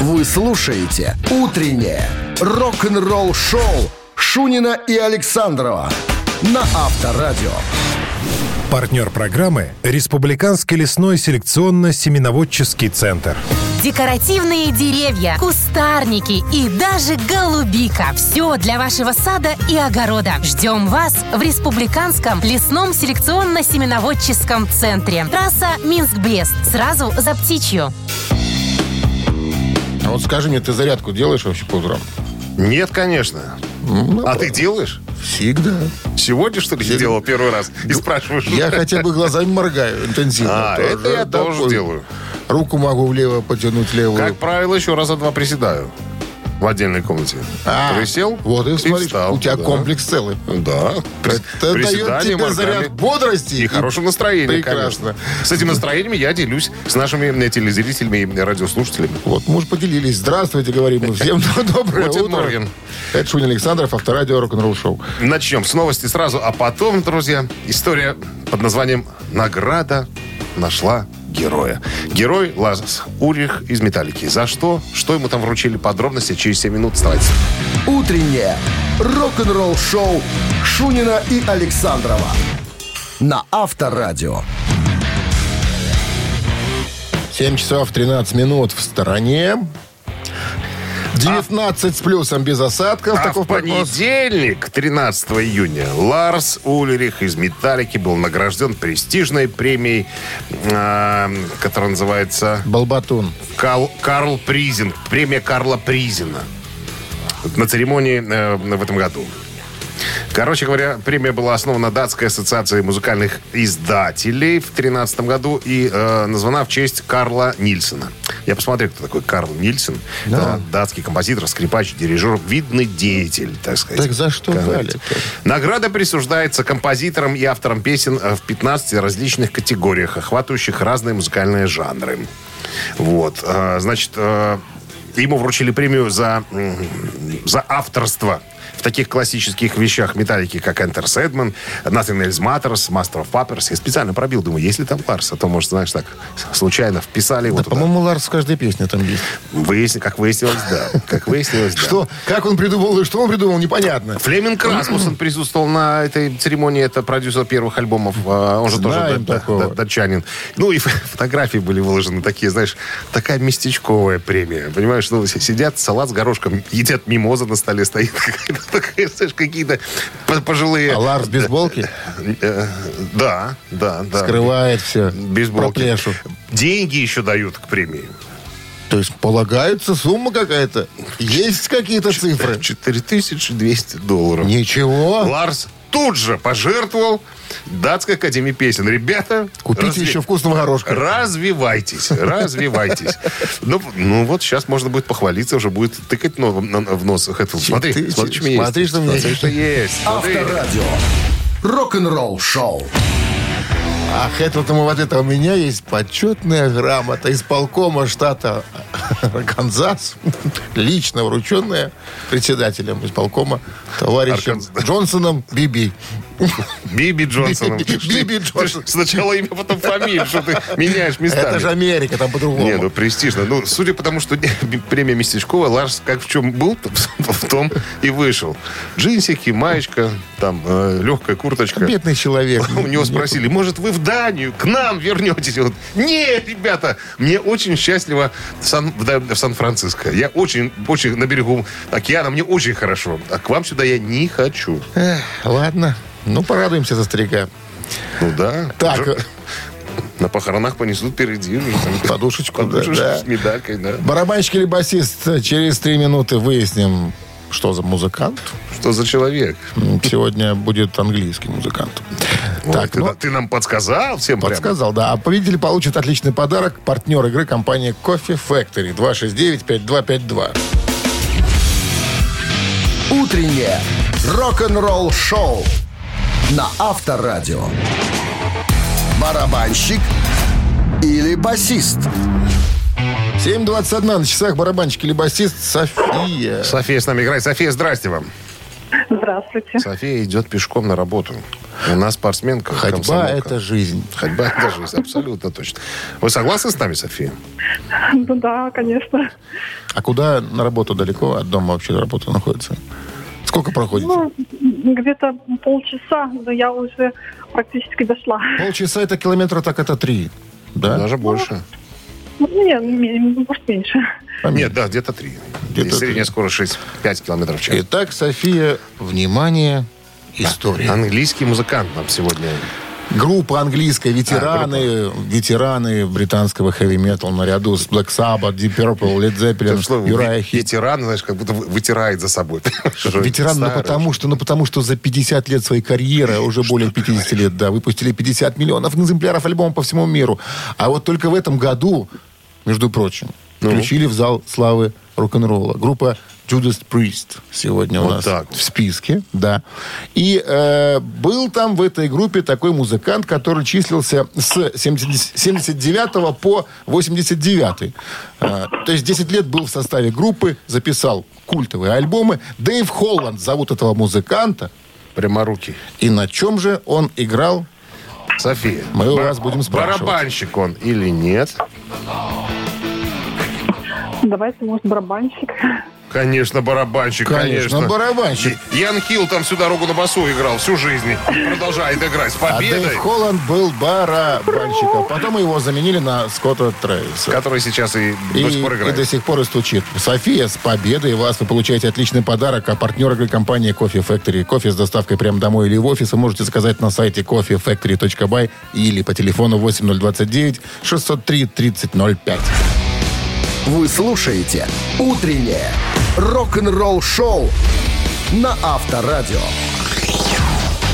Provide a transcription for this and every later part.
Вы слушаете «Утреннее рок-н-ролл-шоу» Шунина и Александрова на Авторадио. Партнер программы – Республиканский лесной селекционно-семеноводческий центр. Декоративные деревья, кустарники и даже голубика. Все для вашего сада и огорода. Ждем вас в Республиканском лесном селекционно-семеноводческом центре. Трасса Минск-Брест. Сразу за птичью. Вот скажи мне, ты зарядку делаешь вообще по утрам? Нет, конечно. Ну, А ты делаешь? Всегда. Сегодня, что ли, делал первый раз? И спрашиваешь? Я хотя бы глазами моргаю интенсивно. А, это я тоже такой. делаю. Руку могу влево потянуть, левую. Как правило, еще раза два приседаю. В отдельной комнате. А, Присел Вот и смотришь, встал, у тебя да. комплекс целый. Да. Это дает тебе моргали. заряд бодрости. И хорошего настроения, Прекрасно. конечно. С этим настроением я делюсь с нашими э, телезрителями и радиослушателями. Вот, мы уже поделились. Здравствуйте, говорим мы. Всем доброе Гутен утро. морген. Это Шунин Александров, авторадио рок-н-ролл шоу. Начнем с новости сразу, а потом, друзья, история под названием «Награда нашла героя». Герой Лазарс Урих из «Металлики». За что? Что ему там вручили? Подробности через 7 минут. Оставайтесь. «Утреннее рок-н-ролл-шоу» Шунина и Александрова на Авторадио. 7 часов 13 минут в стороне. 19 с плюсом без осадков. А в понедельник, 13 июня, Ларс Ульрих из «Металлики» был награжден престижной премией, э, которая называется Балбатун. Кал- Карл Призен. Премия Карла Призена. На церемонии э, в этом году. Короче говоря, премия была основана датской ассоциацией музыкальных издателей в 2013 году и э, названа в честь Карла Нильсона. Я посмотрел, кто такой Карл Нильсон. Это датский композитор, скрипач, дирижер, видный деятель, так сказать. Так за что дали-то? Награда присуждается композиторам и авторам песен э, в 15 различных категориях, охватывающих разные музыкальные жанры. Вот. э, Значит, э, ему вручили премию за, за авторство в таких классических вещах металлики, как Enter Sandman, Nothing Else Matters, Master of Puppets. Я специально пробил, думаю, если там Ларс, а то, может, знаешь, так случайно вписали его Да, туда. по-моему, Ларс в каждой песне там есть. Выясни- как выяснилось, да. Как выяснилось, да. Что? Как он придумал и что он придумал, непонятно. Флеминг Расмуссен присутствовал на этой церемонии. Это продюсер первых альбомов. а, Он же Знаем тоже да- такого. да- датчанин. Ну и фотографии были выложены такие, знаешь, такая местечковая премия. Понимаешь, ну, си- сидят, салат с горошком, едят мимоза на столе стоит. Какая-то знаешь, какие-то по- пожилые... А Ларс без болки Э, Да, да, да. скрывает все. Без болки. Проплешу. Деньги еще дают к премии. То есть полагается сумма какая-то? Есть какие-то цифры? 4200 долларов. Ничего. Ларс тут же пожертвовал Датской академии песен. Ребята, Купите разви- еще вкусного горошка. Развивайтесь, развивайтесь. Ну, ну вот сейчас можно будет похвалиться, уже будет тыкать но- на- в нос. Это, смотри, Ты- смотри, что у меня смотри, есть. что у меня Смотри, есть. Смотри. Авторадио. Рок-н-ролл шоу. Ах, это вот это у меня есть почетная грамота исполкома штата Арканзас, лично врученная председателем исполкома товарищем Арканзас. Джонсоном Биби. Биби Джонсоном. Биби- Джонсон. Сначала имя, потом фамилию, что ты меняешь местами. Это же Америка, там по-другому. Не, ну престижно. Ну, судя по тому, что премия Местечкова, Ларс как в чем был, в том и вышел. Джинсики, маечка, там э, легкая курточка. Бедный человек. У него спросили, может, вы в Данию, к нам вернетесь? Он, не, ребята, мне очень счастливо в, Сан- в в Сан-Франциско. Я очень, очень на берегу океана, мне очень хорошо. А к вам сюда я не хочу. Эх, ладно. Ну, порадуемся за старика. Ну да. Так, Уже На похоронах понесут впереди. уже там Подушечку, да, подушечку да. с медалькой, да. барабанщик или басист, через три минуты выясним, что за музыкант. Что за человек? Сегодня будет английский музыкант. Ой, Так, ты, ну, ты нам подсказал всем прямо? Подсказал, да. А победитель получит отличный подарок. Партнер игры компания Coffee Factory. 269-5252. Утреннее рок-н-ролл шоу на Авторадио. Барабанщик или басист? 7.21 на часах барабанщик или басист София. София с нами играет. София, здрасте вам. Здравствуйте. София идет пешком на работу. У нас спортсменка. Ходьба комсомолка. – это жизнь. Ходьба – это жизнь, абсолютно точно. Вы согласны с нами, София? Ну да, конечно. А куда на работу далеко от дома вообще работа находится? Сколько проходите? Ну, где-то полчаса, но я уже практически дошла. Полчаса это километра, так это три. Да? Даже больше. Ну, нет, ме- может, меньше. Нет, да, где-то три. Где-то И средняя скорость 6, 5 километров в час. Итак, София, внимание, история. Английский музыкант нам сегодня. Группа английская, ветераны, ветераны британского хэви-метал наряду с Black Sabbath, Deep Purple, Led Zeppelin, ве- Heep. ветеран, знаешь, как будто вы- вытирает за собой. Ветеран, ну потому что, ну потому что за 50 лет своей карьеры, уже более 50 лет, да, выпустили 50 миллионов экземпляров альбома по всему миру. А вот только в этом году, между прочим, Ну? включили в зал славы рок-н-ролла. Группа Judas Priest сегодня у Вот нас так в списке, да. И э, был там в этой группе такой музыкант, который числился с 70 79 по 89. Э, то есть 10 лет был в составе группы, записал культовые альбомы. Дэйв Холланд зовут этого музыканта. Пряморукий. И на чем же он играл? София. Мы у вас будем спрашивать. Барабанщик он или нет? Давайте, может, барабанщик. Конечно, барабанщик, Конечно, конечно. барабанщик. И- Ян Хилл там всю дорогу на басу играл всю жизнь. Продолжает играть с А победой. Дэйв Холланд был барабанщиком. Потом его заменили на Скотта Трэвиса. Который сейчас и, И, до сих пор и играет. до сих пор и стучит. София, с победой вас! Вы получаете отличный подарок. А партнер игры компании Кофе Factory. Кофе с доставкой прямо домой или в офис вы можете заказать на сайте coffeefactory.by или по телефону 8029 603 3005. Вы слушаете «Утреннее рок-н-ролл-шоу» на Авторадио.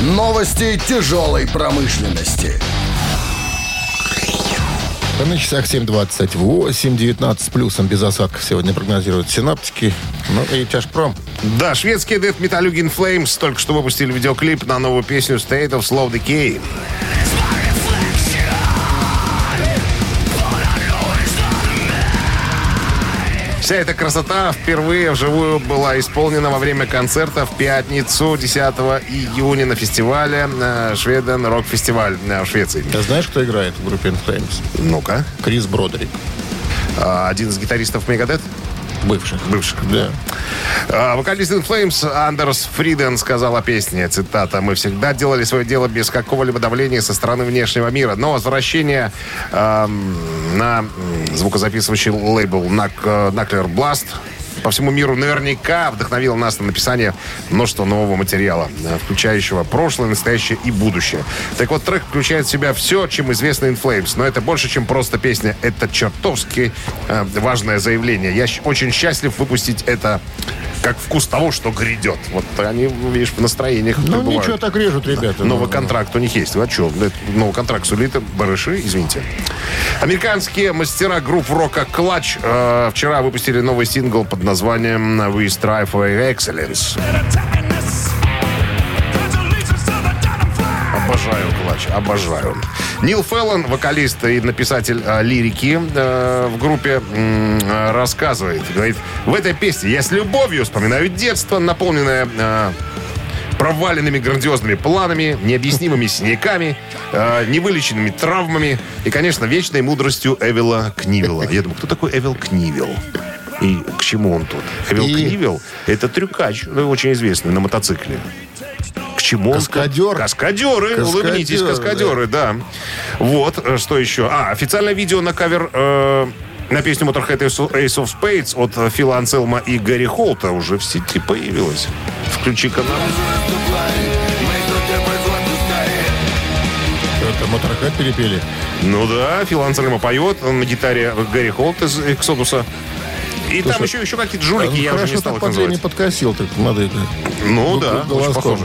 Новости тяжелой промышленности. На часах 7.28, 19 с плюсом, без осадков сегодня прогнозируют синаптики. Ну и тяжпром. Да, шведские Death Metal In Flames только что выпустили видеоклип на новую песню State of Slow Decay. Вся эта красота впервые вживую была исполнена во время концерта в пятницу 10 июня на фестивале э, Шведен Рок Фестиваль э, в Швеции. Ты знаешь, кто играет в группе In Flames? Ну-ка. Крис Бродерик. А, Один из гитаристов Мегадет? Бывших. Бывших. Да. А, Вокалист In Flames Андерс Фриден сказал о песне, цитата, «Мы всегда делали свое дело без какого-либо давления со стороны внешнего мира, но возвращение эм, на звукозаписывающий лейбл Nuc- э, Nuclear Blast по всему миру наверняка вдохновило нас на написание множества нового материала, э, включающего прошлое, настоящее и будущее. Так вот, трек включает в себя все, чем известно In Flames, но это больше, чем просто песня. Это чертовски э, важное заявление. Я очень счастлив выпустить это как вкус того, что грядет. Вот они, видишь, в настроениях Ну, пребывают. ничего, так режут ребята. Новый Ну, контракт у них есть. Вы о чем? Это Новый контракт сулит барыши, извините. Американские мастера групп рока Clutch э, вчера выпустили новый сингл под названием We Strive for Excellence. Обожаю клатч, обожаю. Нил Феллон, вокалист и написатель э, лирики э, в группе, э, рассказывает. Говорит, в этой песне я с любовью вспоминаю детство, наполненное э, проваленными грандиозными планами, необъяснимыми синяками, э, невылеченными травмами и, конечно, вечной мудростью Эвила Книвила. Я думаю, кто такой Эвил Книвил? И к чему он тут? Эвил И- Книвил – это трюкач, ну, очень известный, на мотоцикле. Чему? Каскадер. Каскадеры. Каскадеры, Улыбнитесь, каскадеры, да. Вот, э, что еще? А, официальное видео на кавер... э, на песню Motorhead Ace of Spades от Фила Анселма и Гарри Холта уже в сети появилось. Включи канал. Это Моторхед перепели. Ну да, Фил Анселма поет, он на гитаре Гарри Холт из Эксодуса. И там Слушай, еще, еще какие-то жулики, я уже Хорошо не стал так их под не называть. подкосил, так молодые. Ну Г- да, очень похоже.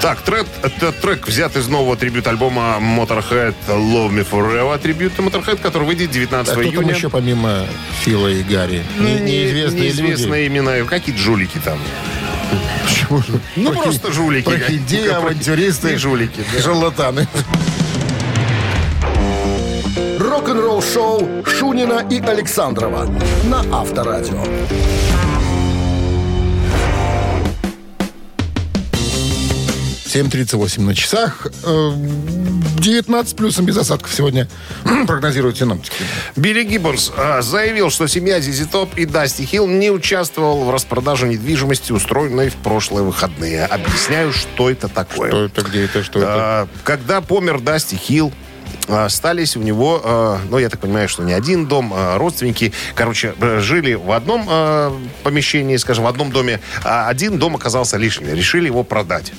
Так, трек, это трек взят из нового трибют альбома Motorhead Love Me Forever. Трибют Motorhead, который выйдет 19 А кто там июня. еще помимо Фила и Гарри? Не- неизвестные люди. неизвестные имена. Какие-то жулики там. Почему? Ну, Прохи- просто жулики. Прохиндеи, Как- авантюристы. И жулики, да. Шарлатаны. Рок-н-ролл-шоу Шунина и Александрова на Авторадио. 7.38 на часах. Э, 19 плюсом без осадков сегодня прогнозируют синоптики. Билли Гиббонс а, заявил, что семья Зизи Топ и Дасти Хилл не участвовал в распродаже недвижимости, устроенной в прошлые выходные. Объясняю, что это такое. Что это, где это, что это? А, Когда помер Дасти Хилл, остались у него, ну, я так понимаю, что не один дом, а родственники, короче, э, жили в одном помещении, скажем, в одном доме, а один дом оказался лишним. Решили его продать.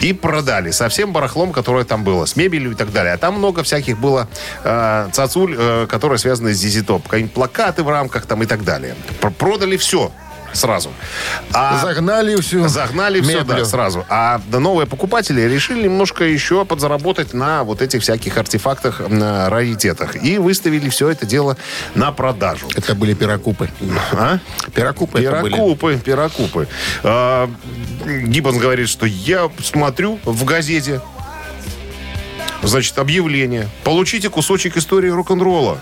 И продали со всем барахлом, которое там было, с мебелью и так далее. А там много всяких было э, цацуль, э, которые связаны с Дизи Топ. Какие-нибудь плакаты в рамках там и так далее. Пр- Продали все сразу. А Загнали всю Загнали все, да, сразу. А новые покупатели решили немножко еще подзаработать на вот этих всяких артефактах, на раритетах. И выставили все это дело на продажу. Это были перекупы. А? Перекупы это были. Перекупы, перекупы. А, Гиббонс говорит, что я смотрю в газете, значит, объявление. Получите кусочек истории рок-н-ролла.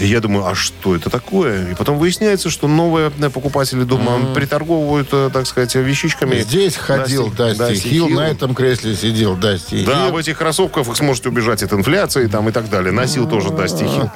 И я думаю, а что это такое? И потом выясняется, что новые э, покупатели дома приторговывают, э, так сказать, вещичками. Здесь ходил Дасти- Дасти, Хилл, на этом кресле сидел Дасти Да, Хилл. в этих кроссовках вы сможете убежать от инфляции там, и так далее. Носил тоже Дасти Хилл.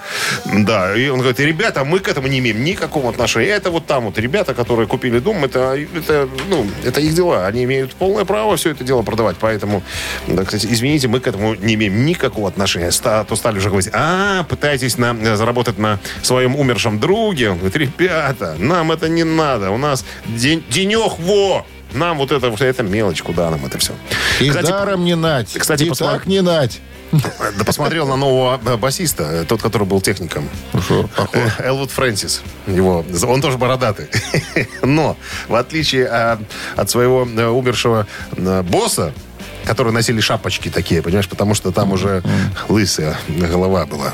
Да, и он говорит, ребята, мы к этому не имеем никакого отношения. Это вот там вот ребята, которые купили дом, это, это, ну, это их дела. Они имеют полное право все это дело продавать. Поэтому, да, кстати, извините, мы к этому не имеем никакого отношения. Ста- то стали уже говорить, а, пытаетесь на, заработать на своем умершем друге. Он говорит, ребята, нам это не надо. У нас день, денек во! Нам вот это, вот это мелочь, куда нам это все. И даром не нать. кстати, и посмотри- так не нать. Да посмотрел на нового э, басиста, э, тот, который был техником. Э, Элвуд Фрэнсис. Его, он тоже бородатый. Но, в отличие э, от своего умершего босса, которые носили шапочки такие, понимаешь, потому что там уже лысая голова была.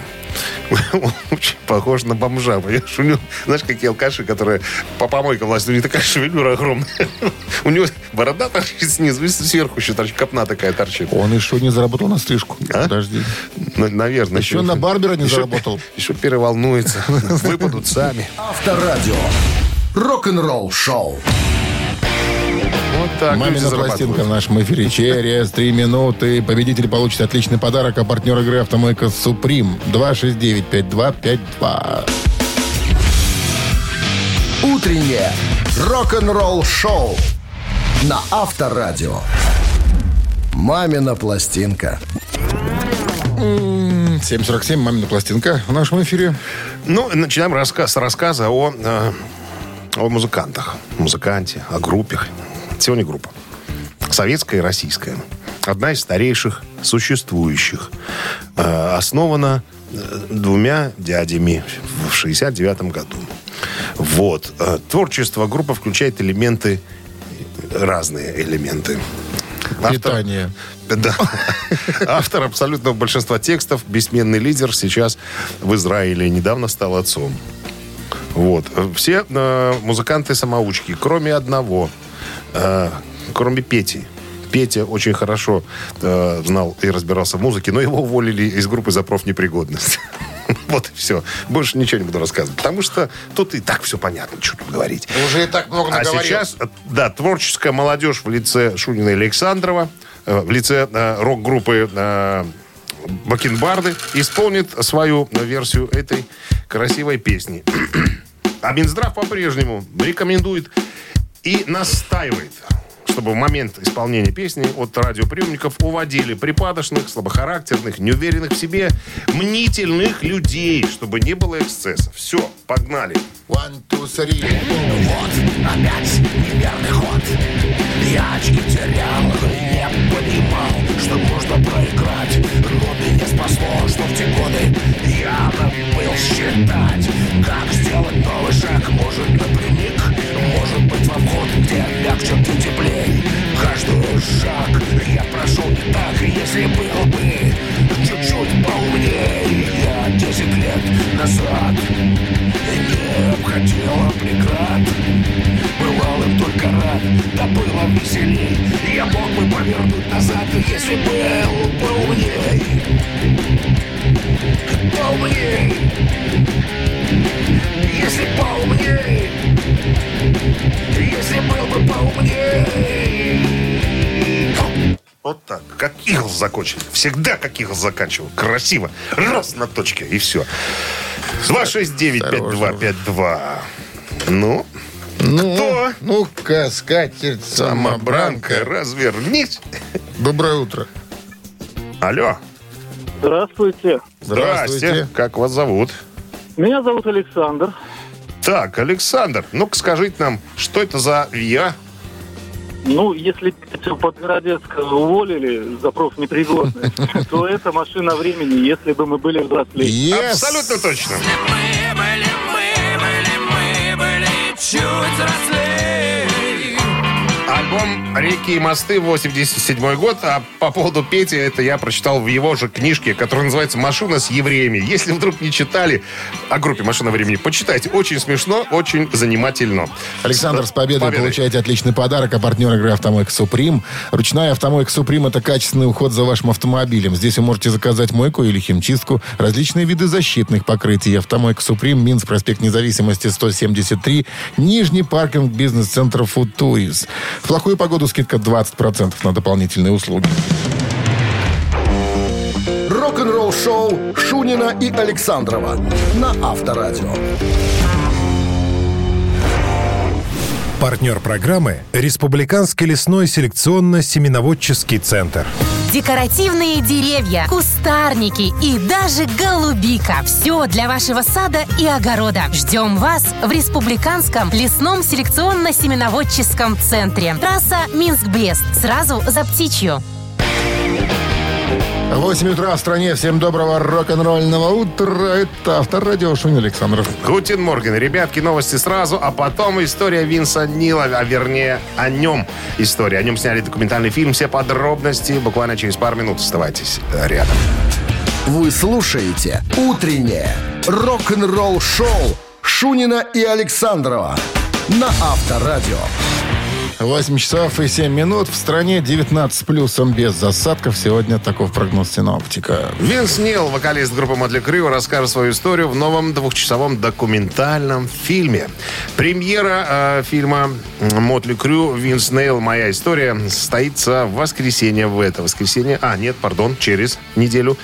Он очень похож на бомжа, понимаешь? У него, знаешь, какие алкаши, которые по помойкам влазят, у них такая шевелюра огромная. У него борода торчит снизу, и сверху еще торчит, копна такая торчит. Он еще не заработал на стрижку. А? Подожди. Ну, Наверное. Еще на Барбера не еще- заработал. Еще переволнуется. Выпадут сами. Авторадио. Рок-н-ролл шоу. Так Мамина пластинка в нашем эфире. Через три минуты победитель получит отличный подарок, а партнер игры «Автомойка Суприм» 269-5252. Утреннее рок-н-ролл шоу на Авторадио. Мамина пластинка. 747, «Мамина пластинка» в нашем эфире. Ну, начинаем рассказ, с рассказа о, э, о музыкантах. Музыканте, о группе. Сегодня группа. Советская и российская. Одна из старейших существующих. Э, основана э, двумя дядями в 69 году. Вот. Э, Творчество группы включает элементы, разные элементы. Автор- Питание. да. Автор абсолютного большинства текстов, бессменный лидер, сейчас в Израиле, недавно стал отцом. Вот. Все э, музыканты-самоучки, кроме одного, э, кроме Пети. Петя очень хорошо э, знал и разбирался в музыке, но его уволили из группы за профнепригодность. Вот и все. Больше ничего не буду рассказывать. Потому что тут и так все понятно, что тут говорить. Уже и так много А сейчас, э, да, творческая молодежь в лице Шунина и Александрова, э, в лице э, рок-группы э, Бакенбарды исполнит свою версию этой красивой песни. А Минздрав по-прежнему рекомендует и настаивает, чтобы в момент исполнения песни от радиоприемников уводили припадочных, слабохарактерных, неуверенных в себе, мнительных людей, чтобы не было эксцессов. Все, погнали. One, two, three. Опять неверный ход Я очки терял, не понимал Что можно проиграть Но меня спасло, что в те годы Я забыл считать Как сделать новый шаг Может напрямик, может быть во вход Где мягче, где Каждый шаг я прошел не так Если был бы чуть-чуть поумнее. Я 10 лет назад игл закончил. Всегда как игл заканчивал. Красиво. Раз на точке, и все. 269-5252. Ну, Ну, Кто? Ну-ка, скатерть самобранка, развернись. Доброе утро. Алло. Здравствуйте. Здрасте. Как вас зовут? Меня зовут Александр. Так, Александр, ну-ка скажите нам, что это за ВИА? Ну, если Петю Подгородецкого уволили за профнепригодность, то это машина времени, если бы мы были взрослее. Yes. Абсолютно точно. Мы были, мы были, мы были чуть взрослее. Альбом «Реки и мосты» 87 год, а по поводу Пети, это я прочитал в его же книжке, которая называется «Машина с евреями». Если вдруг не читали о группе «Машина времени», почитайте. Очень смешно, очень занимательно. Александр, с победой Победой. получаете отличный подарок, а партнер игры «Автомойка Суприм». Ручная «Автомойка Суприм» — это качественный уход за вашим автомобилем. Здесь вы можете заказать мойку или химчистку, различные виды защитных покрытий. «Автомойка Суприм», Минск, проспект Независимости, 173, Нижний паркинг бизнес-центра «Футурис». В плохую погоду скидка 20% на дополнительные услуги. Рок-н-ролл шоу Шунина и Александрова на Авторадио. Партнер программы «Республиканский лесной селекционно-семеноводческий центр». Декоративные деревья, кустарники и даже голубика. Все для вашего сада и огорода. Ждем вас в Республиканском лесном селекционно-семеноводческом центре. Трасса Минск-Брест. Сразу за птичью. 8 утра в стране. Всем доброго рок-н-ролльного утра. Это Авторадио Шунин Александров. Гутин Морген. Ребятки, новости сразу, а потом история Винса Нила, а вернее о нем история. О нем сняли документальный фильм. Все подробности буквально через пару минут. Оставайтесь рядом. Вы слушаете «Утреннее рок-н-ролл-шоу» Шунина и Александрова на Авторадио. 8 часов и 7 минут. В стране 19 с плюсом без засадков. Сегодня таков прогноз синоптика. Винс Нил, вокалист группы Мотли Крю, расскажет свою историю в новом двухчасовом документальном фильме. Премьера э, фильма Мотли Крю «Винс Нейл. Моя история» состоится в воскресенье в это воскресенье. А, нет, пардон, через неделю.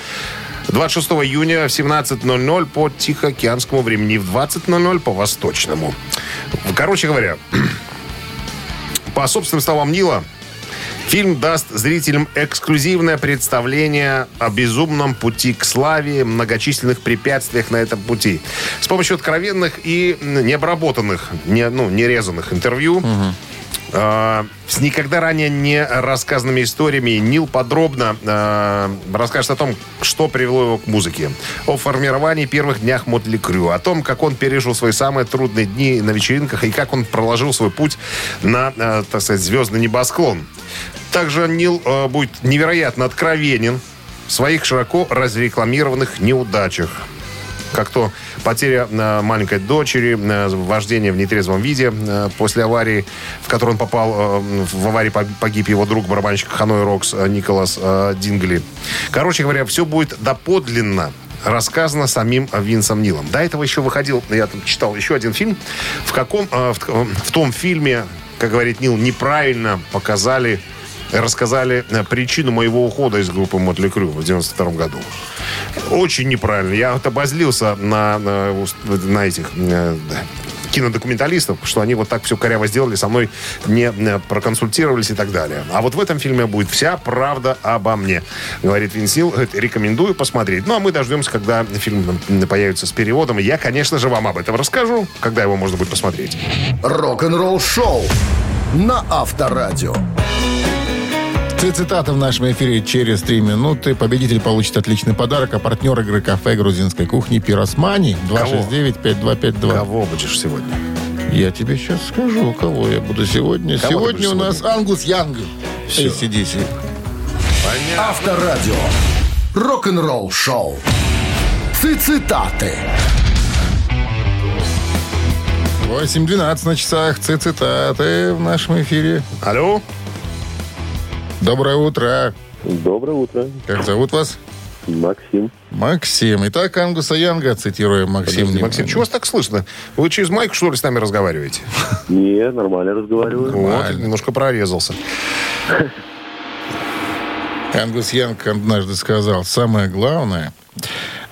26 июня в 17.00 по Тихоокеанскому времени, в 20.00 по Восточному. Короче говоря, по собственным словам Нила, Фильм даст зрителям эксклюзивное представление о безумном пути к славе, многочисленных препятствиях на этом пути. С помощью откровенных и необработанных, не, ну, нерезанных интервью, э, с никогда ранее не рассказанными историями Нил подробно э, расскажет о том, что привело его к музыке. О формировании первых днях Мотли Крю, о том, как он пережил свои самые трудные дни на вечеринках и как он проложил свой путь на, э, так сказать, звездный небосклон. Также Нил э, будет невероятно откровенен в своих широко разрекламированных неудачах. Как то потеря э, маленькой дочери, э, вождение в нетрезвом виде э, после аварии, в которую он попал. в аварии пог- погиб его друг, барабанщик Ханой Рокс Николас Дингли. Короче говоря, все будет доподлинно рассказано самим Винсом Нилом. До этого еще выходил, я там читал еще один фильм, в каком, в, в том фильме, как говорит Нил, неправильно показали рассказали э, причину моего ухода из группы Мотли Крю в 92 году. Очень неправильно. Я обозлился на, на, на этих э, кинодокументалистов, что они вот так все коряво сделали, со мной не э, проконсультировались и так далее. А вот в этом фильме будет вся правда обо мне, говорит Винсил. Рекомендую посмотреть. Ну, а мы дождемся, когда фильм появится с переводом. Я, конечно же, вам об этом расскажу, когда его можно будет посмотреть. Рок-н-ролл шоу на Авторадио. Три цитаты в нашем эфире через три минуты. Победитель получит отличный подарок, а партнер игры кафе грузинской кухни «Пиросмани» 269-5252. Кого будешь сегодня? Я тебе сейчас скажу, кого я буду сегодня. Кого сегодня у будешь нас Ангус Янг. Всё. ACDC. Авторадио. Рок-н-ролл шоу. Цитаты. 8.12 на часах. Цитаты в нашем эфире. Алло? Доброе утро. Доброе утро, Как зовут вас? Максим. Максим. Итак, Ангуса Янга, цитируем Максим. Подожди, Максим, чего вас так слышно? Вы через майку, что ли, с нами разговариваете? Не, нормально разговариваю. Вот, немножко прорезался. Ангус Янг однажды сказал, самое главное,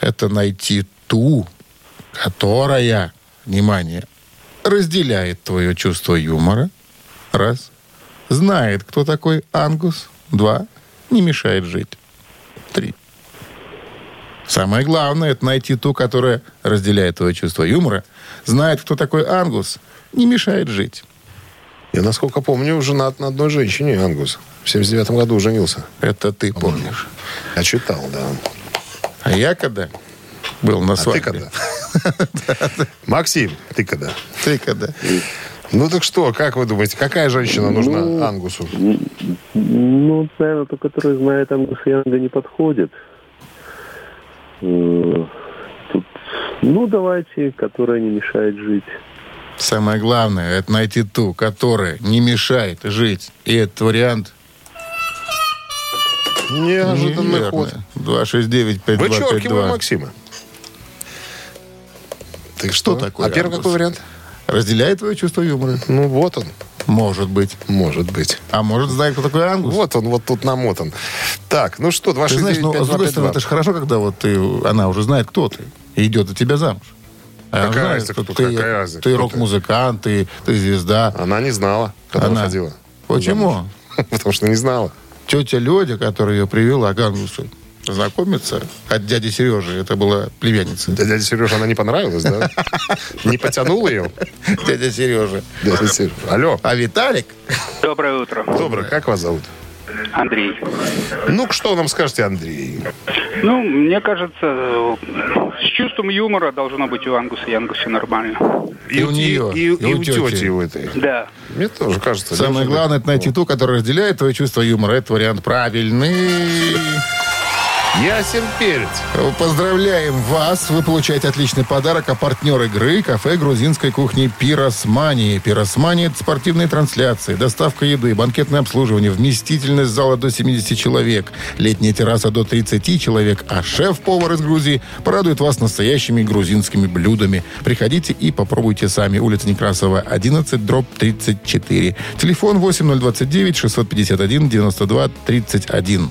это найти ту, которая, внимание, разделяет твое чувство юмора, раз, знает, кто такой Ангус, два, не мешает жить, три. Самое главное, это найти ту, которая разделяет твое чувство юмора, знает, кто такой Ангус, не мешает жить. Я, насколько помню, женат на одной женщине, Ангус. В 79 году женился. Это ты помнишь. Я читал, да. А я когда был на А ты свадьбе? когда? Максим, ты когда? Ты когда? Ну так что, как вы думаете, какая женщина нужна Ну, Ангусу? Ну, наверное, тот, который знает Ангус Янга, не подходит. Э, Тут, ну, давайте, которая не мешает жить. Самое главное, это найти ту, которая не мешает жить. И этот вариант Неожиданный ход. 269-5252. Вычеркиваем Максима. Ты Что такое А первый какой вариант? Разделяет твое чувство юмора? Ну вот он. Может быть. Может быть. А может, знает, кто такой Ангус? Вот он, вот тут намотан. Так, ну что, Ты знаешь, ну, с другой стороны, это 269-5252. же хорошо, когда вот ты, она уже знает, кто ты, и идет от тебя замуж. А Какая знает, разница, кто- ты, какая разница, ты рок-музыкант, ты, ты звезда. Она не знала, когда Она. выходила. Почему? Потому что не знала. Тетя Ледя, которая ее привела к Ангусу, знакомиться от дяди Сережи, это была племянница. Да дядя Сережа, она не понравилась, да? Не потянул ее? Дядя Сережа. Дядя Сережа. Алло. А Виталик? Доброе утро, Добрый, как вас зовут? Андрей. Ну, что нам скажете, Андрей? Ну, мне кажется, с чувством юмора должно быть у Ангуса и Ангусе нормально. И у нее, И, и у тети у этой. Да. Мне тоже кажется. Самое главное, это найти ту, которая разделяет твое чувство юмора. Это вариант правильный. Ясен перец. Поздравляем вас! Вы получаете отличный подарок, а партнер игры – кафе грузинской кухни «Пиросмани». «Пиросмани» – это спортивные трансляции, доставка еды, банкетное обслуживание, вместительность зала до 70 человек, летняя терраса до 30 человек, а шеф-повар из Грузии порадует вас настоящими грузинскими блюдами. Приходите и попробуйте сами. Улица Некрасова, 11, дробь 34. Телефон 8029 651 92 31.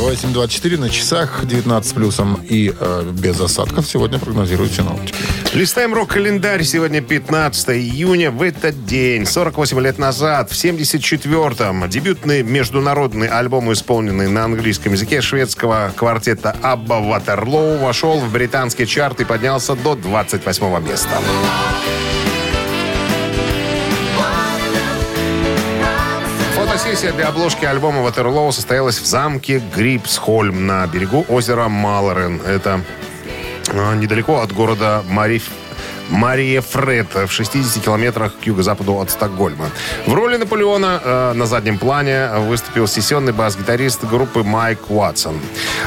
8.24 на часах, 19 плюсом и э, без осадков сегодня прогнозируют синоптики. Листаем рок-календарь. Сегодня 15 июня. В этот день, 48 лет назад, в 74-м, дебютный международный альбом, исполненный на английском языке шведского квартета Абба Ватерлоу, вошел в британский чарт и поднялся до 28 места. Фотосессия для обложки альбома Ватерлоу состоялась в замке Грипсхольм на берегу озера Малорен. Это а, недалеко от города Мариф... Мария Фред в 60 километрах к юго-западу от Стокгольма. В роли Наполеона э, на заднем плане выступил сессионный бас-гитарист группы Майк Уатсон.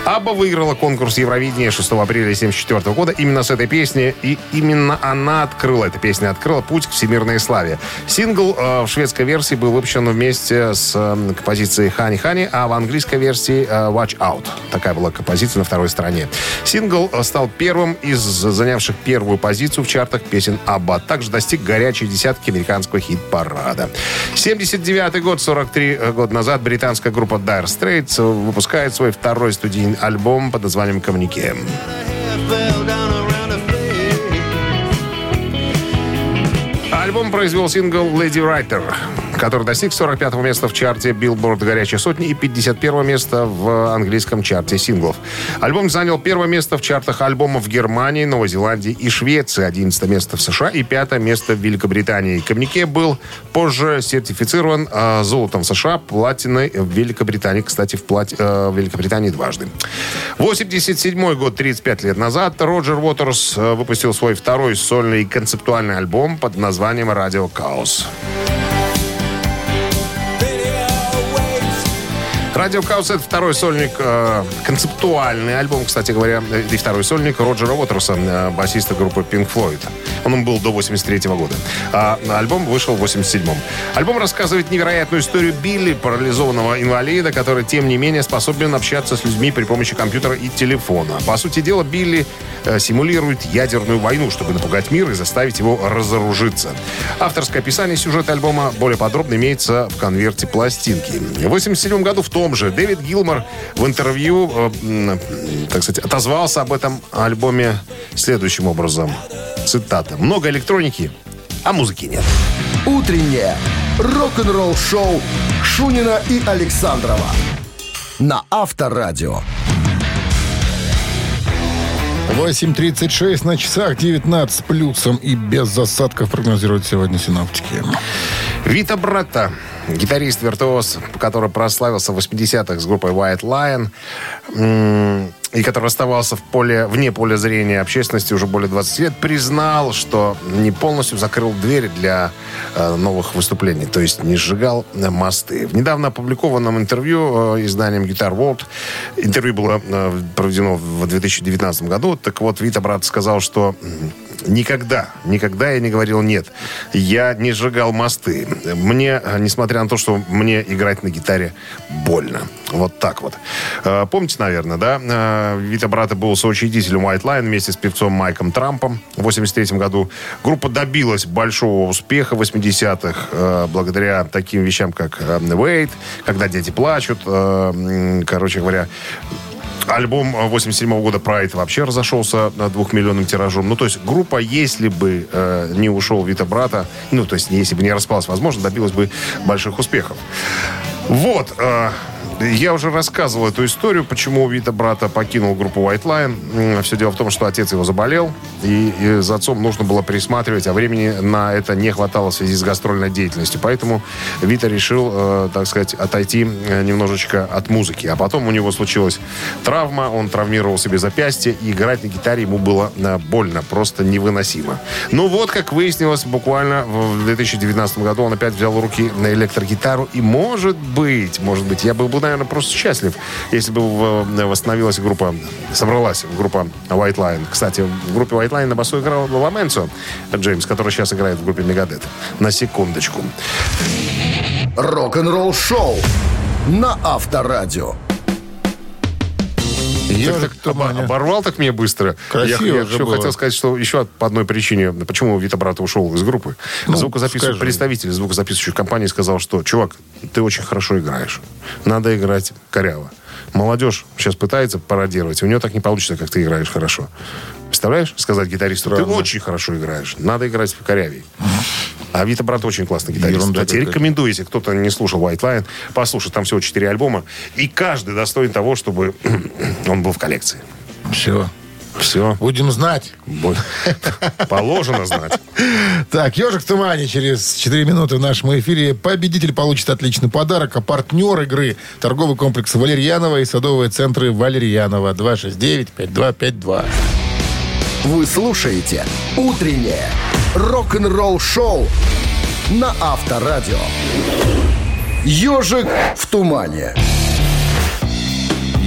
Абба выиграла конкурс Евровидения 6 апреля 1974 года именно с этой песни, и именно она открыла, эта песня открыла путь к всемирной славе. Сингл э, в шведской версии был выпущен вместе с э, композицией «Хани Хани», а в английской версии э, «Watch Out». Такая была композиция на второй стороне. Сингл э, стал первым из занявших первую позицию в чартах песен Абба. Также достиг горячей десятки американского хит-парада. 79 год, 43 года назад, британская группа Dire Straits выпускает свой второй студийный альбом под названием «Коммунике». Альбом произвел сингл «Lady Writer», который достиг 45-го места в чарте Billboard «Горячая сотня» и 51-го места в английском чарте синглов. Альбом занял первое место в чартах альбомов в Германии, Новой Зеландии и Швеции, 11 место в США и 5 место в Великобритании. Коммунике был позже сертифицирован э, золотом в США, платиной в Великобритании. Кстати, в, плати- э, в Великобритании дважды. 87 год, 35 лет назад, Роджер Уотерс э, выпустил свой второй сольный концептуальный альбом под названием «Радио Хаос». Радио Хаус это второй сольник, э, концептуальный альбом, кстати говоря, и второй сольник Роджера Уотерса, э, басиста группы Pink Floyd. Он им был до 83 года. А альбом вышел в 87-м. Альбом рассказывает невероятную историю Билли, парализованного инвалида, который, тем не менее, способен общаться с людьми при помощи компьютера и телефона. По сути дела, Билли э, симулирует ядерную войну, чтобы напугать мир и заставить его разоружиться. Авторское описание сюжета альбома более подробно имеется в конверте пластинки. В 87 году в том же Дэвид Гилмор в интервью, э, так сказать, отозвался об этом альбоме следующим образом. Цитата. «Много электроники, а музыки нет». Утреннее рок-н-ролл-шоу Шунина и Александрова на Авторадио. 8.36 на часах, 19 с плюсом и без засадков прогнозируют сегодня синаптики. Вита Бретта, гитарист-виртуоз, который прославился в 80-х с группой White Lion, и который оставался в поле, вне поля зрения общественности уже более 20 лет, признал, что не полностью закрыл двери для э, новых выступлений, то есть не сжигал э, мосты. В недавно опубликованном интервью э, изданием Guitar World, интервью было э, проведено в 2019 году, так вот Вита Брат сказал, что Никогда, никогда я не говорил нет. Я не сжигал мосты. Мне, э, несмотря на то, что мне играть на гитаре больно. Вот так вот. Э, Помните, наверное, да? Вита Брата был соучредителем White Line вместе с певцом Майком Трампом в 83 году. Группа добилась большого успеха в 80-х э, благодаря таким вещам, как э, Wait, «Когда дети плачут», э, короче говоря, Альбом 87 года Pride вообще разошелся на двухмиллионным тиражом. Ну, то есть группа, если бы не ушел Вита Брата, ну, то есть если бы не распалась, возможно, добилась бы больших успехов. Вот. Я уже рассказывал эту историю, почему Вита Брата покинул группу White Line. Все дело в том, что отец его заболел, и, и за отцом нужно было присматривать, а времени на это не хватало в связи с гастрольной деятельностью. Поэтому Вита решил, э, так сказать, отойти э, немножечко от музыки. А потом у него случилась травма, он травмировал себе запястье, и играть на гитаре ему было э, больно, просто невыносимо. Ну вот, как выяснилось, буквально в 2019 году он опять взял в руки на электрогитару, и может быть, может быть, я был бы, наверное, просто счастлив, если бы в- восстановилась группа, собралась группа White Line. Кстати, в группе White Line на басу играл Ламенцо Джеймс, который сейчас играет в группе Мегадет. На секундочку. Рок-н-ролл-шоу на Авторадио. Ежик в Оба- тумане. Оборвал так мне быстро. Красиво я, я еще было. хотел сказать, что еще по одной причине, почему Вита Брат ушел из группы. Ну, Звукозаписывающий, представитель звукозаписывающей компании сказал, что, чувак, ты очень хорошо играешь. Надо играть коряво. Молодежь сейчас пытается пародировать, у нее так не получится, как ты играешь хорошо. Представляешь? Сказать гитаристу, ты Правда. очень хорошо играешь. Надо играть в корявей. А Вита Брат очень классный гитарист. Ерунда тебе какая-то. рекомендую, если кто-то не слушал White Line, послушать. Там всего четыре альбома. И каждый достоин того, чтобы он был в коллекции. Все. Все. Будем знать. Положено знать. Так, «Ежик в тумане» через 4 минуты в нашем эфире. Победитель получит отличный подарок. А партнер игры – торговый комплекс «Валерьянова» и садовые центры «Валерьянова». 269-5252. Вы слушаете «Утреннее рок-н-ролл-шоу» на Авторадио. «Ежик в тумане».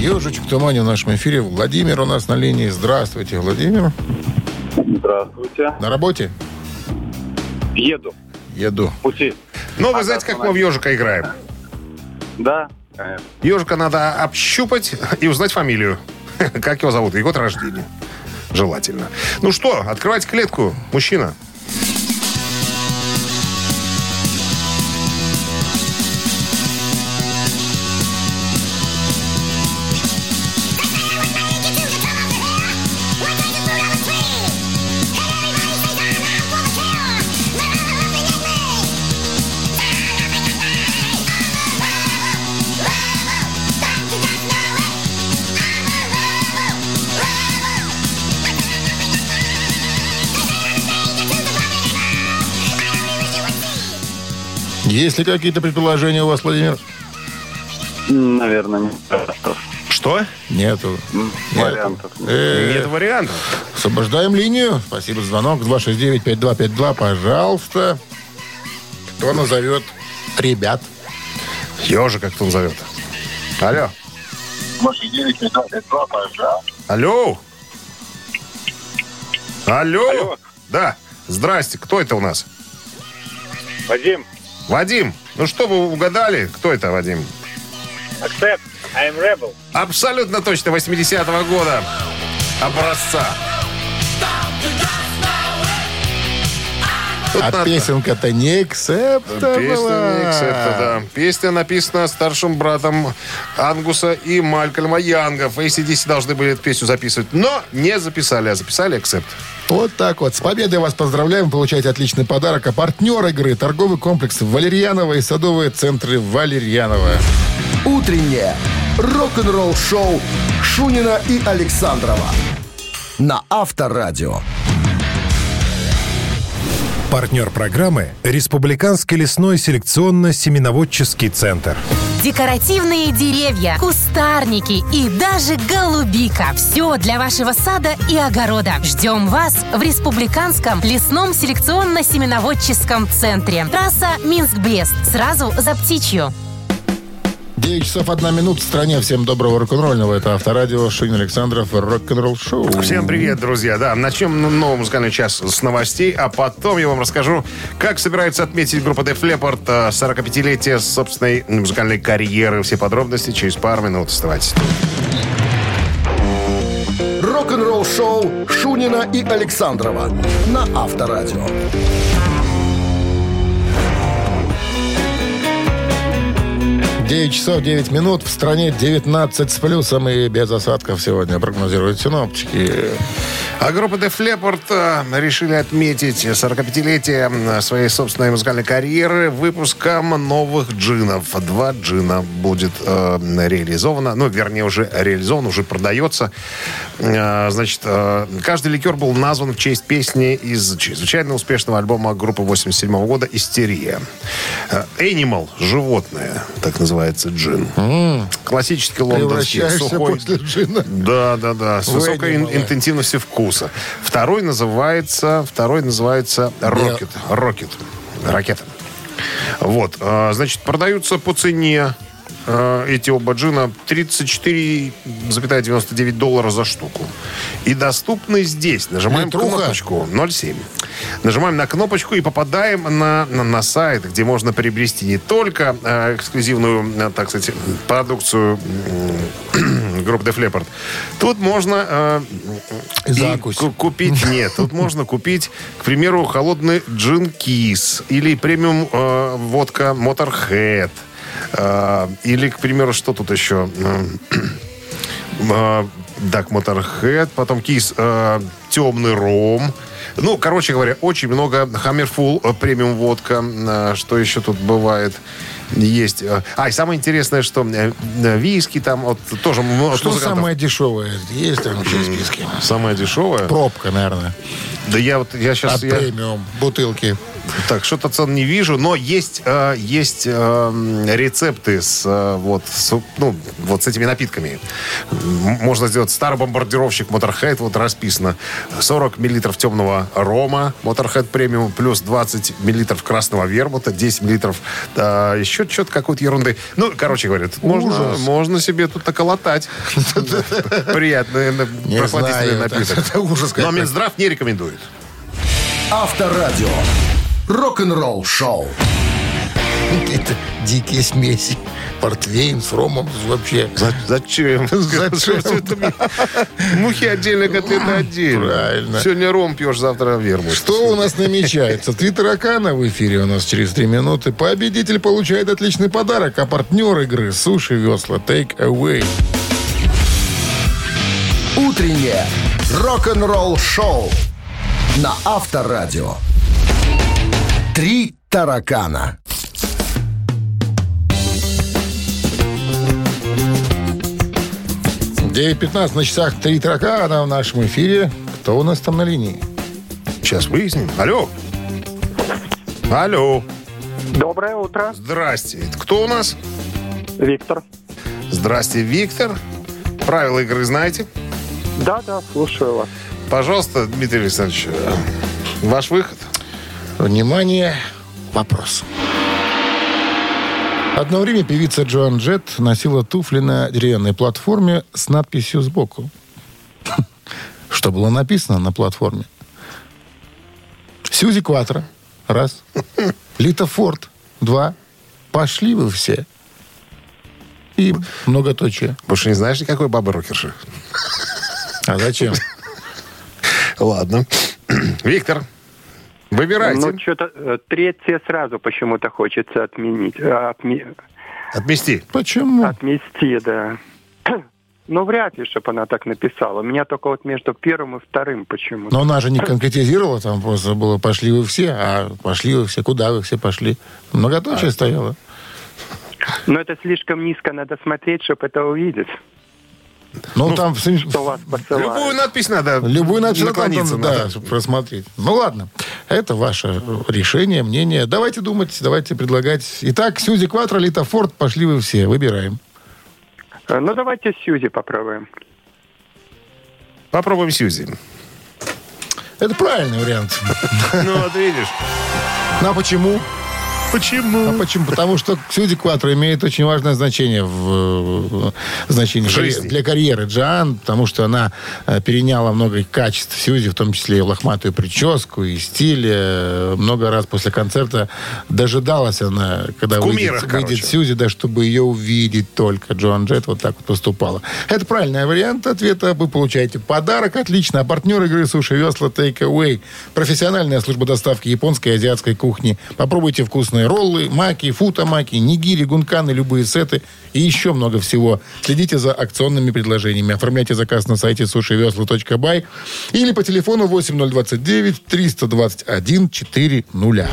«Ежичек в тумане» в нашем эфире. Владимир у нас на линии. Здравствуйте, Владимир. Здравствуйте. На работе? Еду. Еду. в Пути. Ну, вы знаете, как мы в ежика играем? Да, конечно. Ежика надо общупать и узнать фамилию. Как его зовут и год рождения. Желательно. Ну что, открывайте клетку, мужчина. Есть ли какие-то предположения у вас, Владимир? Наверное, не Что? Нету. вариантов. Э, Нет вариантов. Освобождаем линию. Спасибо за звонок. 269-5252. Пожалуйста. Кто назовет ребят? Ежик, как он зовет. Алло. Алло. Алло. Алло. Да. Здрасте. Кто это у нас? Вадим, Вадим. Ну что, вы угадали? Кто это, Вадим? accept, I'm rebel. Абсолютно точно 80-го года образца. Тут А песенка-то не эксепта Песня была. не Accept, да. Песня написана старшим братом Ангуса и Малькольма Янгов. ACDC должны были эту песню записывать, но не записали, а записали Accept. Вот так вот. С победой вас поздравляем. Получаете отличный подарок. А партнер игры – торговый комплекс Валерьянова и садовые центры Валерьянова. Утреннее рок-н-ролл-шоу Шунина и Александрова на Авторадио. Партнер программы – Республиканский лесной селекционно-семеноводческий центр. Декоративные деревья, кустарники и даже голубика. Все для вашего сада и огорода. Ждем вас в Республиканском лесном селекционно-семеноводческом центре. Трасса Минск-Брест. Сразу за птичью. 9 часов 1 минута в стране. Всем доброго рок-н-ролльного. Это Авторадио, Шунин Александров, рок-н-ролл шоу. Всем привет, друзья. Да, начнем новый музыкальный час с новостей, а потом я вам расскажу, как собирается отметить группа Def Leppard э, 45-летие собственной музыкальной карьеры. Все подробности через пару минут. Оставайтесь. Рок-н-ролл-шоу Шунина и Александрова на Авторадио. 9 часов 9 минут. В стране 19 с плюсом и без осадков сегодня прогнозируют синоптики. А группа Def Leppard э, решили отметить 45-летие м, своей собственной музыкальной карьеры выпуском новых джинов. Два джина будет э, реализовано, ну, вернее, уже реализован, уже продается. Э, значит, э, каждый ликер был назван в честь песни из чрезвычайно успешного альбома группы 87 года «Истерия». Э, Animal, животное, так называется джин. Классический лондонский, сухой. после джина. Да, да, да. С В высокой ин- интенсивностью вкуса. Второй называется, второй называется Рокет. Рокет. Ракета. Вот. а, Значит, продаются по цене эти оба джина 34,99 доллара за штуку. И доступны здесь. Нажимаем Литруха? кнопочку 0,7. Нажимаем на кнопочку и попадаем на, на, на сайт, где можно приобрести не только э, эксклюзивную, э, так сказать, продукцию м, группы Def Leppard. Тут можно э, и Закусь. купить, нет, тут можно купить, к примеру, холодный джин Кис или премиум э, водка Motorhead. Э, или, к примеру, что тут еще? Так, Motorhead, потом Кис э, темный ром. Ну, короче говоря, очень много Хаммерфул э, премиум водка. Э, Что еще тут бывает? Есть. э, А, и самое интересное, что э, виски там вот, тоже м- от Что музыкантов. самое дешевое? Есть там еще списки? Самое дешевое? Пробка, наверное. Да я вот я сейчас От премиум. Бутылки. Так что-то цен не вижу, но есть э, есть э, рецепты с э, вот с, ну вот с этими напитками. Можно сделать старый бомбардировщик Motorhead, вот расписано 40 миллилитров темного рома Motorhead премиум плюс 20 миллилитров красного вермута, 10 миллилитров э, еще что-то какой-то ерунды. Ну, короче говоря, тут можно, можно себе тут наколотать. Приятный прохладительный напиток. Но. Минздрав не рекомендует. Авторадио. Рок-н-ролл-шоу. Какие-то дикие смеси. Портвейн с ромом вообще. За- Зачем? Зачем? Мухи отдельно, котлеты отдельно. Правильно. Сегодня ром пьешь, завтра вермут. Что у нас намечается? Три таракана в эфире у нас через три минуты. Победитель получает отличный подарок, а партнер игры «Суши Весла» Take Away. Утреннее рок-н-ролл-шоу на Авторадио. Три таракана. Девять пятнадцать на часах три таракана в нашем эфире. Кто у нас там на линии? Сейчас выясним. Алло. Алло. Доброе утро, Здрасте. Это кто у нас? Виктор. Здрасте, Виктор. Правила игры знаете? Да, да, слушаю вас. Пожалуйста, Дмитрий Александрович, э, ваш выход. Внимание, вопрос. Одно время певица Джоан Джет носила туфли на деревянной платформе с надписью сбоку. Что было написано на платформе? Сьюзи Кватро. Раз. Лита Форд. Два. Пошли вы все. И многоточие. Больше не знаешь никакой бабы рокерши? А зачем? Ладно. Виктор, выбирайте. Ну, что-то третье сразу почему-то хочется отменить. э, отме- Отмести. Почему? Отмести, да. Ну, вряд ли, чтобы она так написала. У меня только вот между первым и вторым почему-то. Но она же не конкретизировала, там просто было «пошли вы все», а «пошли вы все», куда вы все пошли? Многоточие стояло. Но это слишком низко надо смотреть, чтобы это увидеть. Ну, там в сем- Что вас. Любую надпись надо любую начал наклониться. да, надо. чтобы просмотреть. Ну, ладно. Это ваше решение, мнение. Давайте думать, давайте предлагать. Итак, Сьюзи Кватро, Лита Форд, пошли вы все, выбираем. Э, Ну, давайте Сьюзи попробуем. Попробуем Сьюзи. Это правильный вариант. Ну, вот видишь. Ну, а почему? Почему? А почему? Потому что Сьюзи Кватро имеет очень важное значение в, э, значении В жизни. для карьеры Джоан, потому что она э, переняла много качеств Сьюзи, в том числе и лохматую прическу, и стиль. Э, Много раз после концерта дожидалась она, когда В выйдет, кумирах, выйдет короче. Сьюзи, да, чтобы ее увидеть только. Джоан Джет вот так вот поступала. Это правильный вариант ответа. Вы получаете подарок. Отлично. А партнер игры Суши Весла Take Away. Профессиональная служба доставки японской и азиатской кухни. Попробуйте вкусные роллы, маки, футамаки, нигири, гунканы, любые сеты и еще много всего. Следите за акционными предложениями. Оформляйте заказ на сайте сушивесла.бай или по телефону 8029 321 400.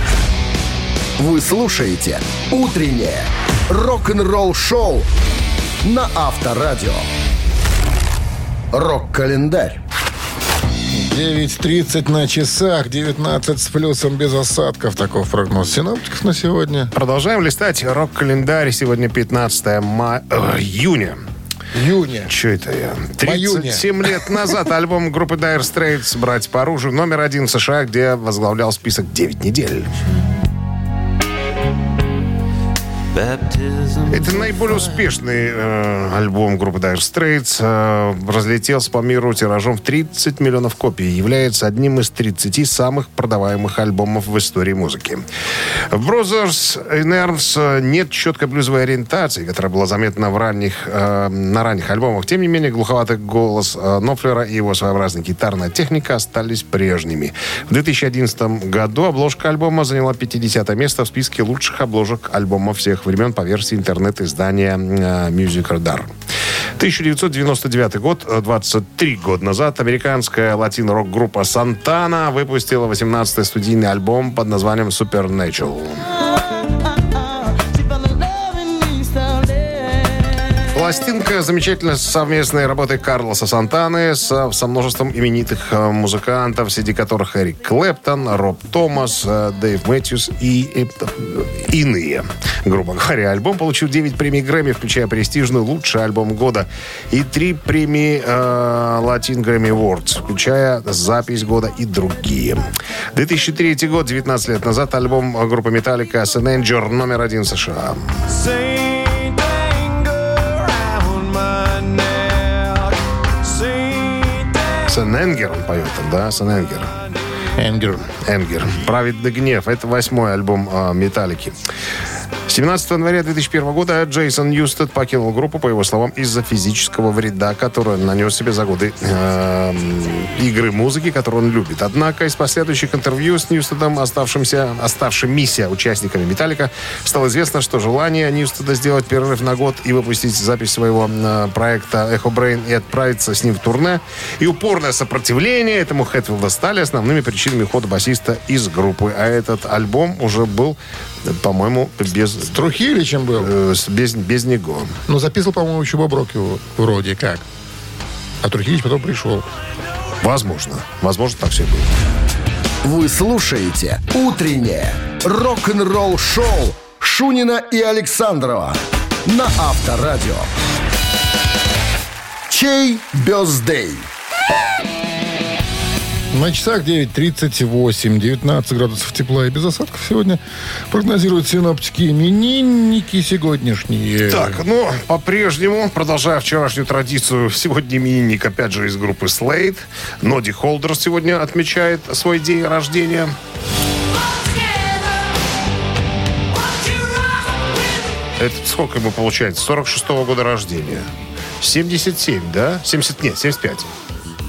Вы слушаете «Утреннее рок-н-ролл-шоу» на Авторадио. Рок-календарь. 9.30 на часах, 19 с плюсом без осадков. Таков прогноз синоптиков на сегодня. Продолжаем листать рок-календарь. Сегодня 15 ма- э, июня. Июня. Че это я? Июне. 37 лет назад альбом группы Dire Straits «Брать по оружию» номер один в США, где возглавлял список 9 недель. Это наиболее успешный э, альбом группы Dire Straits. Э, разлетелся по миру тиражом в 30 миллионов копий. Является одним из 30 самых продаваемых альбомов в истории музыки. В Brothers in Arms э, нет четкой блюзовой ориентации, которая была заметна в ранних, э, на ранних альбомах. Тем не менее, глуховатый голос э, Нофлера и его своеобразная гитарная техника остались прежними. В 2011 году обложка альбома заняла 50 место в списке лучших обложек альбома всех времен по версии интернет-издания э, Music Radar. 1999 год, э, 23 года назад, американская латино-рок-группа Сантана выпустила 18-й студийный альбом под названием Supernatural. Пластинка замечательно совместной работы Карлоса Сантаны со, со множеством именитых э, музыкантов, среди которых Эрик Клэптон, Роб Томас, э, Дэйв Мэтьюс и, э, иные. Грубо говоря, альбом получил 9 премий Грэмми, включая престижную «Лучший альбом года» и 3 премии э, Latin Grammy Awards, включая «Запись года» и другие. 2003 год, 19 лет назад, альбом группы Metallica «Сененджер» номер один в США. Сененгер он поет там, да? Сененгер. Энгер. Anger. «Праведный гнев». Это восьмой альбом э, «Металлики». 17 января 2001 года Джейсон Ньюстед покинул группу, по его словам, из-за физического вреда, который он нанес себе за годы э, игры музыки, которую он любит. Однако из последующих интервью с Ньюстедом, оставшимся, оставшимися участниками «Металлика», стало известно, что желание Ньюстеда сделать перерыв на год и выпустить запись своего э, проекта «Echobrain» и отправиться с ним в турне, и упорное сопротивление этому Хэтфилда стали основными причинами ухода басиста из группы. А этот альбом уже был, э, по-моему, без С Трухиличем был. Э, с- без, без него. Ну, записывал, по-моему, еще Боброк его вроде как. А Трухилич потом пришел. Возможно. Возможно, так все и было. Вы слушаете «Утреннее рок-н-ролл-шоу» Шунина и Александрова на Авторадио. Чей бездей? На часах 9.38, 19 градусов тепла и без осадков сегодня прогнозируют синоптики именинники сегодняшние. Так, ну, по-прежнему, продолжая вчерашнюю традицию, сегодня именинник, опять же, из группы Slade. Ноди Холдер сегодня отмечает свой день рождения. Это сколько ему получается? 46-го года рождения. 77, да? 70, нет, 75.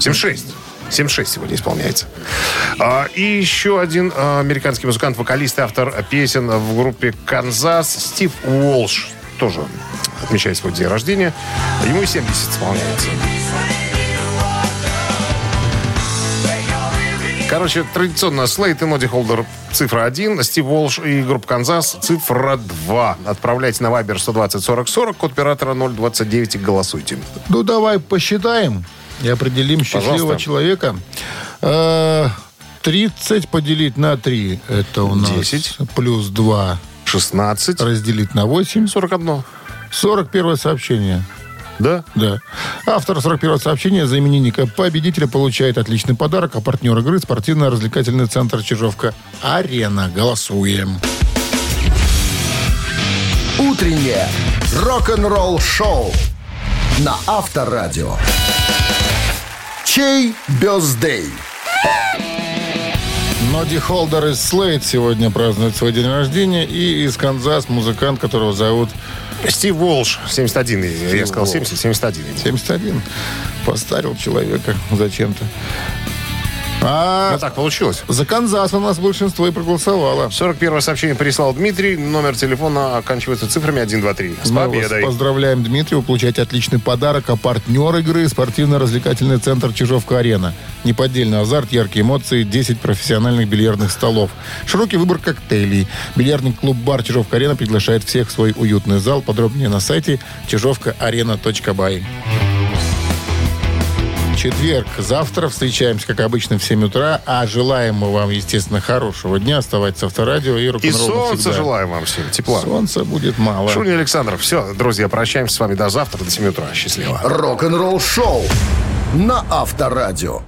76. 76 сегодня исполняется. А, и еще один а, американский музыкант, вокалист и автор песен в группе «Канзас» Стив Уолш. Тоже отмечает свой день рождения. Ему и 70 исполняется. Короче, традиционно Слейт и Ноди Холдер цифра 1, Стив Волш и группа Канзас цифра 2. Отправляйте на Viber 120 40 40, код оператора 029 и голосуйте. Ну, давай посчитаем и определим счастливого Пожалуйста. человека. Э, 30 поделить на 3, это у нас 10. плюс 2 16, разделить на 8. 41. 41 сообщение. Да? Да. Автор 41 сообщения за именинника победителя получает отличный подарок, а партнер игры спортивно-развлекательный центр Чижовка-Арена. Голосуем. Утреннее рок-н-ролл-шоу на Авторадио. Чей birthday? Ноди Холдер из Слейд сегодня празднует свой день рождения. И из Kansas музыкант, которого зовут Стив Волш, 71. я сказал 70, 71. 71. Постарил человека зачем-то. А Ну так получилось. за Kansas у нас большинство и проголосовало. 41 сообщение прислал Дмитрий. Номер телефона оканчивается цифрами 123. С Мы вас победой. поздравляем, Дмитрий. Вы получаете отличный подарок. А партнер игры – спортивно-развлекательный центр «Чижовка-арена». Неподдельный азарт, яркие эмоции, 10 профессиональных бильярдных столов. Широкий выбор коктейлей. Бильярдный клуб-бар «Чижовка-арена» приглашает всех в свой уютный зал. Подробнее на сайте чижовкаарена.бай. Четверг. Завтра встречаемся, как обычно, в 7 утра. А желаем мы вам, естественно, хорошего дня. Оставайтесь с авторадио и И рок-н-ролл солнца навсегда. желаем вам всем. Тепла. Солнца будет мало. Шуня Александров. Все, друзья, прощаемся с вами до завтра, до 7 утра. Счастливо. Рок-н-ролл-шоу на Авторадио.